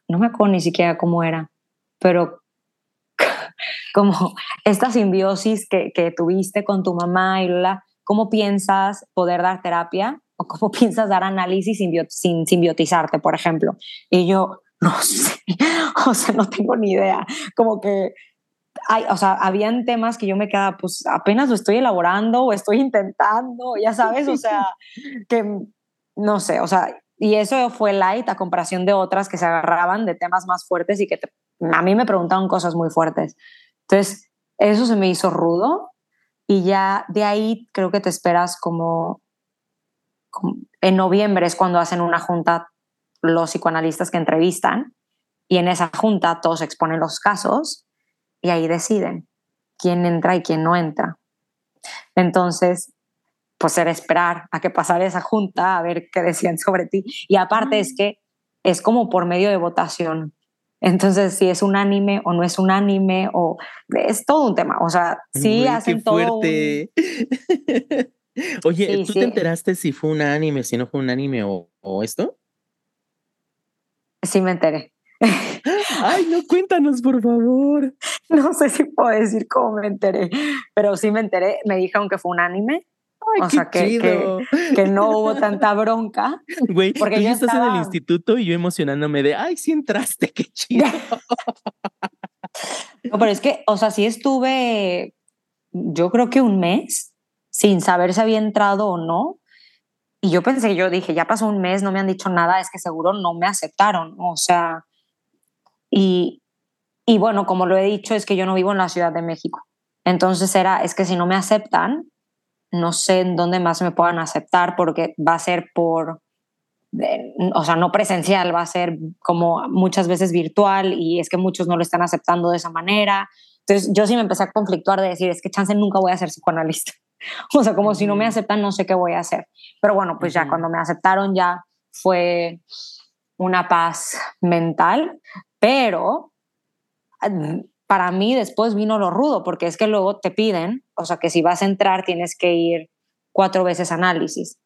no me acuerdo ni siquiera cómo era, pero como esta simbiosis que, que tuviste con tu mamá y la, cómo piensas poder dar terapia o cómo piensas dar análisis sin, sin simbiotizarte, por ejemplo. Y yo, no sé, o sea, no tengo ni idea. Como que hay, o sea, habían temas que yo me quedaba, pues apenas lo estoy elaborando o estoy intentando, ya sabes, o sea, que no sé, o sea, y eso fue light a comparación de otras que se agarraban de temas más fuertes y que a mí me preguntaban cosas muy fuertes. Entonces, eso se me hizo rudo y ya de ahí creo que te esperas como, como en noviembre es cuando hacen una junta los psicoanalistas que entrevistan y en esa junta todos exponen los casos y ahí deciden quién entra y quién no entra. Entonces, pues era esperar a que pasara esa junta a ver qué decían sobre ti. Y aparte es que es como por medio de votación. Entonces, si es un anime o no es un anime, o es todo un tema. O sea, sí hacen todo. Oye, ¿tú te enteraste si fue un anime, si no fue un anime o, o esto? Sí, me enteré. Ay, no, cuéntanos, por favor. No sé si puedo decir cómo me enteré, pero sí me enteré. Me dijeron que fue un anime. Ay, o sea, que, que, no hubo tanta bronca. Güey, porque tú ya estás en el instituto y yo emocionándome de, ay, sí entraste, qué chido. no, pero es que, o sea, sí estuve, yo creo que un mes sin saber si había entrado o no. Y yo pensé, yo dije, ya pasó un mes, no me han dicho nada, es que seguro no me aceptaron. O sea, y, y bueno, como lo he dicho, es que yo no vivo en la Ciudad de México. Entonces era, es que si no me aceptan, no sé en dónde más me puedan aceptar porque va a ser por, o sea, no presencial, va a ser como muchas veces virtual y es que muchos no lo están aceptando de esa manera. Entonces yo sí me empecé a conflictuar de decir, es que chance nunca voy a ser psicoanalista. o sea, como si no me aceptan, no sé qué voy a hacer. Pero bueno, pues ya cuando me aceptaron ya fue una paz mental, pero para mí después vino lo rudo, porque es que luego te piden, o sea, que si vas a entrar tienes que ir cuatro veces análisis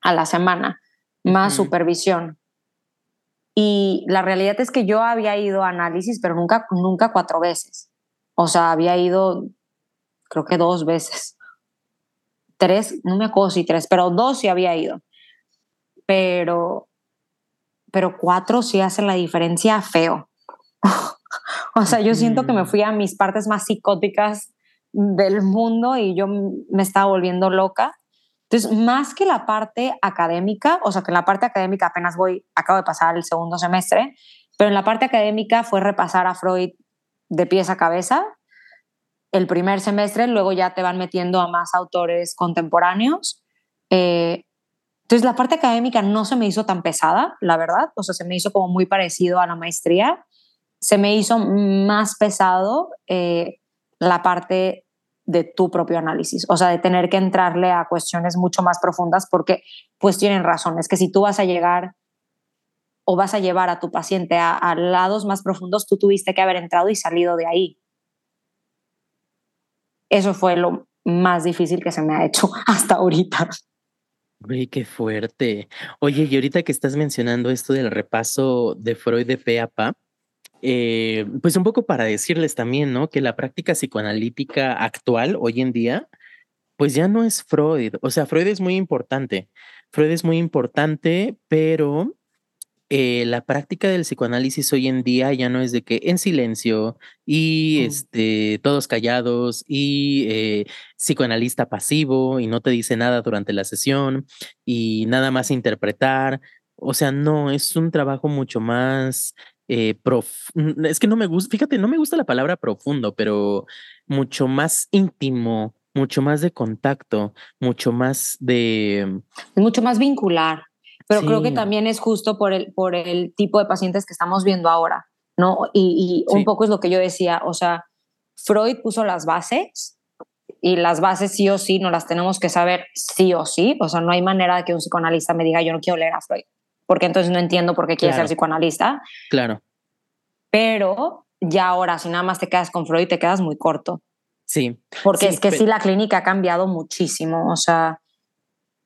a la semana, más supervisión. Y la realidad es que yo había ido a análisis, pero nunca, nunca cuatro veces. O sea, había ido, creo que dos veces. Tres, no me acuerdo si tres, pero dos sí había ido. Pero pero cuatro sí hacen la diferencia feo. o sea, yo siento que me fui a mis partes más psicóticas del mundo y yo me estaba volviendo loca. Entonces, más que la parte académica, o sea, que en la parte académica apenas voy, acabo de pasar el segundo semestre, pero en la parte académica fue repasar a Freud de pies a cabeza el primer semestre, luego ya te van metiendo a más autores contemporáneos. Eh, entonces la parte académica no se me hizo tan pesada, la verdad, o sea, se me hizo como muy parecido a la maestría. Se me hizo más pesado eh, la parte de tu propio análisis, o sea, de tener que entrarle a cuestiones mucho más profundas porque pues tienen razón, es que si tú vas a llegar o vas a llevar a tu paciente a, lados más profundos, tú tuviste que haber entrado y salido de ahí. Eso fue lo más difícil que se me ha hecho hasta ahorita. Güey, qué fuerte. Oye, y ahorita que estás mencionando esto del repaso de Freud de pe a pa, eh, pues un poco para decirles también, ¿no? Que la práctica psicoanalítica actual, hoy en día, pues ya no es Freud. O sea, Freud es muy importante. Freud es muy importante, pero eh, la práctica del psicoanálisis hoy en día ya no es de que en silencio y mm. este, todos callados y eh, psicoanalista pasivo y no te dice nada durante la sesión y nada más interpretar. O sea, no, es un trabajo mucho más eh, es que no me gusta, fíjate, no me gusta la palabra profundo, pero mucho más íntimo, mucho más de contacto, mucho más de... Mucho más vincular. Pero creo que también es justo por el, por el tipo de pacientes que estamos viendo ahora, ¿no? Y, un poco es lo que yo decía, o sea, Freud puso las bases y las bases sí o sí no las tenemos que saber sí o sí, o sea, no hay manera de que un psicoanalista me diga yo no quiero leer a Freud, porque entonces no entiendo por qué quiere ser psicoanalista. Claro. Pero ya ahora, si nada más te quedas con Freud, te quedas muy corto. Sí. Porque es que sí, la clínica ha cambiado muchísimo, o sea,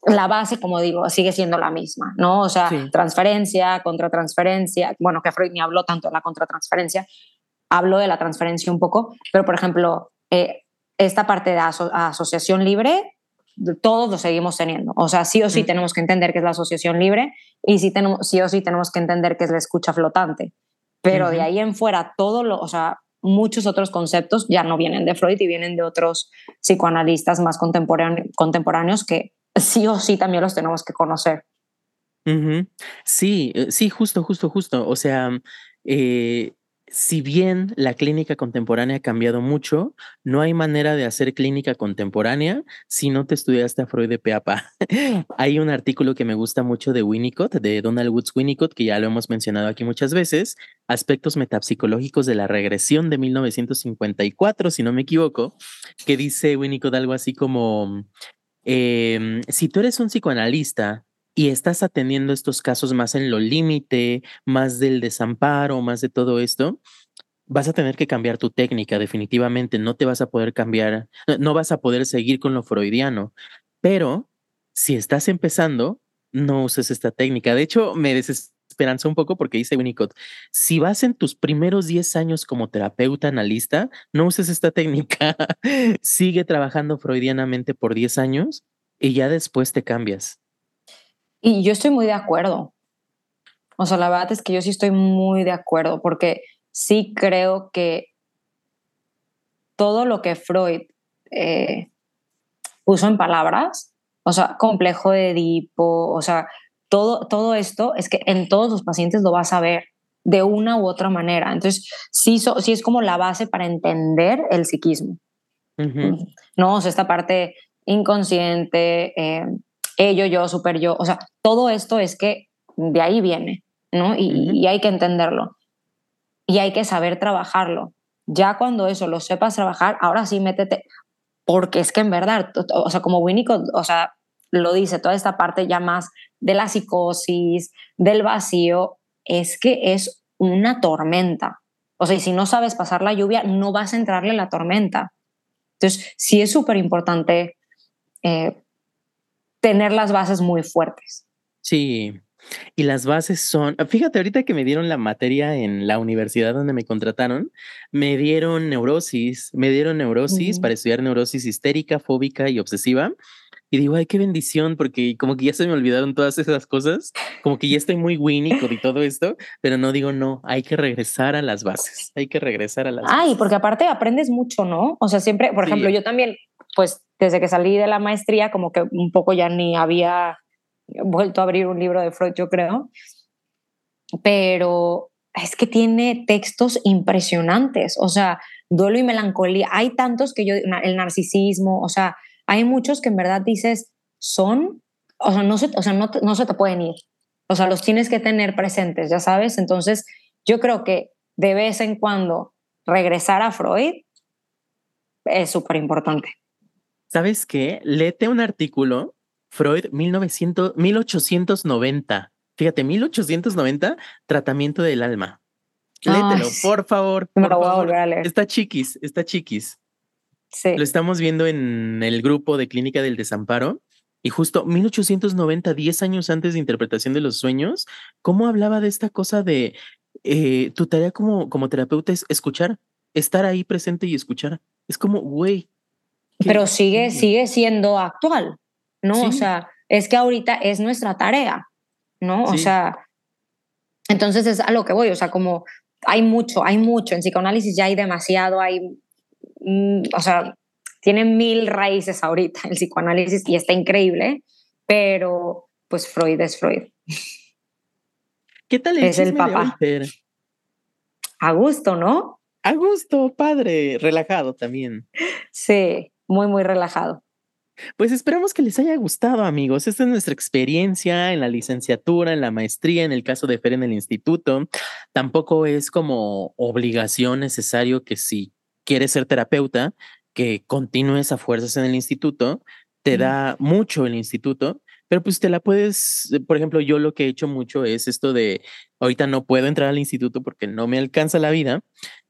la base, como digo, sigue siendo la misma, ¿no? O sea, transferencia, contratransferencia, bueno, que Freud ni habló tanto de la contratransferencia, habló de la transferencia un poco, pero por ejemplo, eh, esta parte de asociación libre, todos lo seguimos teniendo. O sea, sí o sí tenemos que entender que es la asociación libre y sí, tenemos, sí o sí tenemos que entender que es la escucha flotante. Pero de ahí en fuera, todo lo, o sea, muchos otros conceptos ya no vienen de Freud y vienen de otros psicoanalistas más contemporáneos que sí o sí también los tenemos que conocer. Sí, eh, sí, justo, justo, justo. O sea, eh, si bien la clínica contemporánea ha cambiado mucho, no hay manera de hacer clínica contemporánea si no te estudiaste a Freud de Peapa. hay un artículo que me gusta mucho de Winnicott, de Donald Woods Winnicott, que ya lo hemos mencionado aquí muchas veces, aspectos metapsicológicos de la regresión de 1954, si no me equivoco, que dice Winnicott algo así como, em, si tú eres un psicoanalista y estás atendiendo estos casos más en lo límite, más del desamparo, más de todo esto, vas a tener que cambiar tu técnica definitivamente, no te vas a poder cambiar, no vas a poder seguir con lo freudiano, pero si estás empezando, no uses esta técnica. De hecho, me desesperanza un poco porque dice Winnicott, si vas en tus primeros 10 años como terapeuta analista, no uses esta técnica, sigue trabajando freudianamente por 10 años y ya después te cambias. Y yo estoy muy de acuerdo. O sea, la verdad es que yo sí estoy muy de acuerdo porque sí creo que todo lo que Freud eh, puso en palabras, o sea, complejo de Edipo, o sea, todo, todo esto es que en todos los pacientes lo vas a ver de una u otra manera. Entonces, sí, sí es como la base para entender el psiquismo. No, o sea, esta parte inconsciente, eh, ello, yo, super yo, o sea, todo esto es que de ahí viene, ¿no? Y, hay que entenderlo. Y hay que saber trabajarlo. Ya cuando eso lo sepas trabajar, ahora sí métete, porque es que en verdad, o sea, como Winnicott, o sea, lo dice, toda esta parte ya más de la psicosis, del vacío, es que es una tormenta. O sea, y si no sabes pasar la lluvia, no vas a entrarle la tormenta. Entonces, sí es súper importante eh, tener las bases muy fuertes. Sí, y las bases son, fíjate, ahorita que me dieron la materia en la universidad donde me contrataron, me dieron neurosis, me dieron neurosis para estudiar neurosis histérica, fóbica y obsesiva. Y digo, ay, qué bendición, porque como que ya se me olvidaron todas esas cosas, como que ya estoy muy Winnicott y todo esto, pero no digo, no, hay que regresar a las bases, hay que regresar a las Ay, porque aparte aprendes mucho, ¿no? O sea, siempre, por ejemplo, yo también, pues desde que salí de la maestría, como que un poco ya ni había vuelto a abrir un libro de Freud, yo creo, pero es que tiene textos impresionantes, o sea, duelo y melancolía, hay tantos que yo, el narcisismo, o sea, hay muchos que en verdad dices, son, o sea, no se, o sea, no, no se te pueden ir, o sea, los tienes que tener presentes, ya sabes, entonces yo creo que de vez en cuando regresar a Freud es súper importante. ¿Sabes qué? Léete un artículo, Freud, 1900, 1890. Fíjate, 1890, tratamiento del alma. Léetelo, por favor. me lo voy a volver a leer. Está chiquis, está chiquis. Sí. Lo estamos viendo en el grupo de Clínica del Desamparo. Y justo 1890, 10 años antes de Interpretación de los Sueños, ¿cómo hablaba de esta cosa de eh, tu tarea como, como terapeuta es escuchar, estar ahí presente y escuchar? Es como, güey, pero sigue, sigue siendo actual, ¿no? O sea, es que ahorita es nuestra tarea, ¿no? O sea, entonces es a lo que voy, o sea, como hay mucho, hay mucho, en psicoanálisis ya hay demasiado, hay, mm, o sea, tiene mil raíces ahorita el psicoanálisis y está increíble, pero pues Freud es Freud. ¿Qué tal el es el papá? A gusto, ¿no? A gusto, padre, relajado también. Sí, muy, muy relajado. Pues esperamos que les haya gustado, amigos. Esta es nuestra experiencia en la licenciatura, en la maestría, en el caso de Fer en el instituto. Tampoco es como obligación necesario que si quieres ser terapeuta, que continúes a fuerzas en el instituto. Te da mucho el instituto, pero pues te la puedes, por ejemplo, yo lo que he hecho mucho es esto de, ahorita no puedo entrar al instituto porque no me alcanza la vida,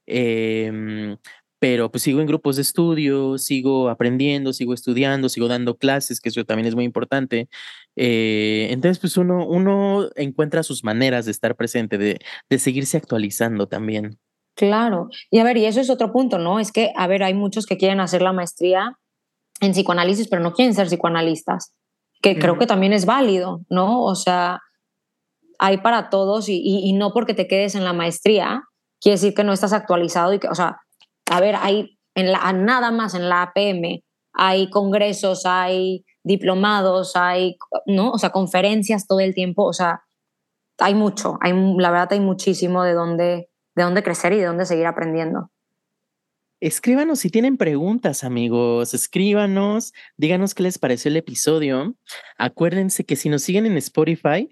eh, pero pues sigo en grupos de estudio, sigo aprendiendo, sigo estudiando, sigo dando clases, que eso también es muy importante. Eh, entonces, pues uno, uno encuentra sus maneras de estar presente, de, de seguirse actualizando también. Claro, y a ver, y eso es otro punto, ¿no? Es que, a ver, hay muchos que quieren hacer la maestría en psicoanálisis, pero no quieren ser psicoanalistas, que creo que también es válido, ¿no? O sea, hay para todos y, y, y no porque te quedes en la maestría, quiere decir que no estás actualizado y que, o sea, a ver, hay en la, nada más en la APM, hay congresos, hay diplomados, hay, ¿no? O sea, conferencias todo el tiempo, o sea, hay mucho, hay, la verdad hay muchísimo de dónde, de dónde crecer y de dónde seguir aprendiendo. Escríbanos si tienen preguntas, amigos. Escríbanos, díganos qué les pareció el episodio. Acuérdense que si nos siguen en Spotify,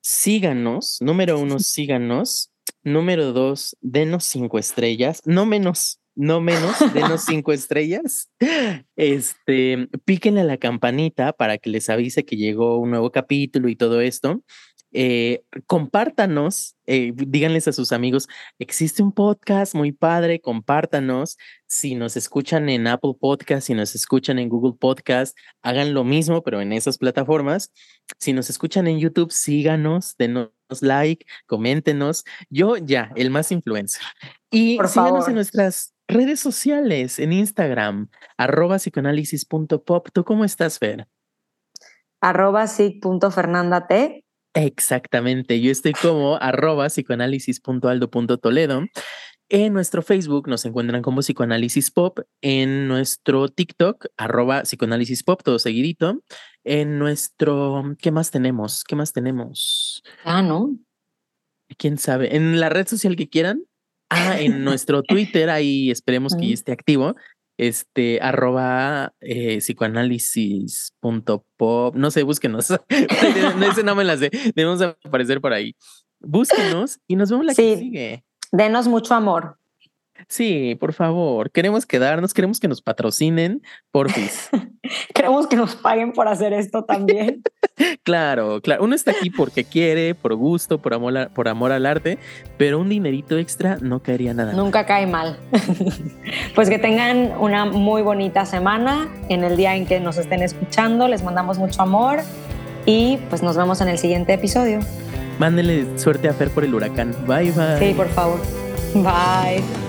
síganos. Número uno, síganos. Número dos, denos cinco estrellas. No menos, no menos, denos cinco estrellas. Este, píquenle a la campanita para que les avise que llegó un nuevo capítulo y todo esto. Eh, compártanos, eh, díganles a sus amigos, existe un podcast muy padre, compártanos. Si nos escuchan en Apple Podcast, si nos escuchan en Google Podcast, hagan lo mismo, pero en esas plataformas. Si nos escuchan en YouTube, síganos, denos like, coméntenos. Yo ya, el más influencer. Y síganos en nuestras redes sociales, en Instagram, arroba psicoanálisis.pop. ¿Tú cómo estás, Fer? Arroba psic.fernandate Exactamente, yo estoy como arroba psicoanálisis.aldo.toledo. En nuestro Facebook nos encuentran como Psicoanálisis Pop, en nuestro TikTok, arroba Psicoanálisis Pop, todo seguidito. En nuestro, ¿qué más tenemos? ¿Qué más tenemos? Ah, ¿no? ¿Quién sabe? En la red social que quieran. Ah, en nuestro Twitter, ahí esperemos que ya esté activo este, arroba eh, psicoanálisis.pop, no sé, búsquenos. Ese no me las sé, debemos aparecer por ahí. Búsquenos y nos vemos la que sigue. Denos mucho amor. Sí, por favor. Queremos quedarnos, queremos que nos patrocinen, porfis. queremos que nos paguen por hacer esto también. claro, claro. Uno está aquí porque quiere, por gusto, por amor, por amor al arte, pero un dinerito extra no caería nada. Nunca cae mal. pues que tengan una muy bonita semana en el día en que nos estén escuchando. Les mandamos mucho amor y pues nos vemos en el siguiente episodio. Mándenle suerte a Fer por el huracán. Bye, bye. Sí, por favor. Bye.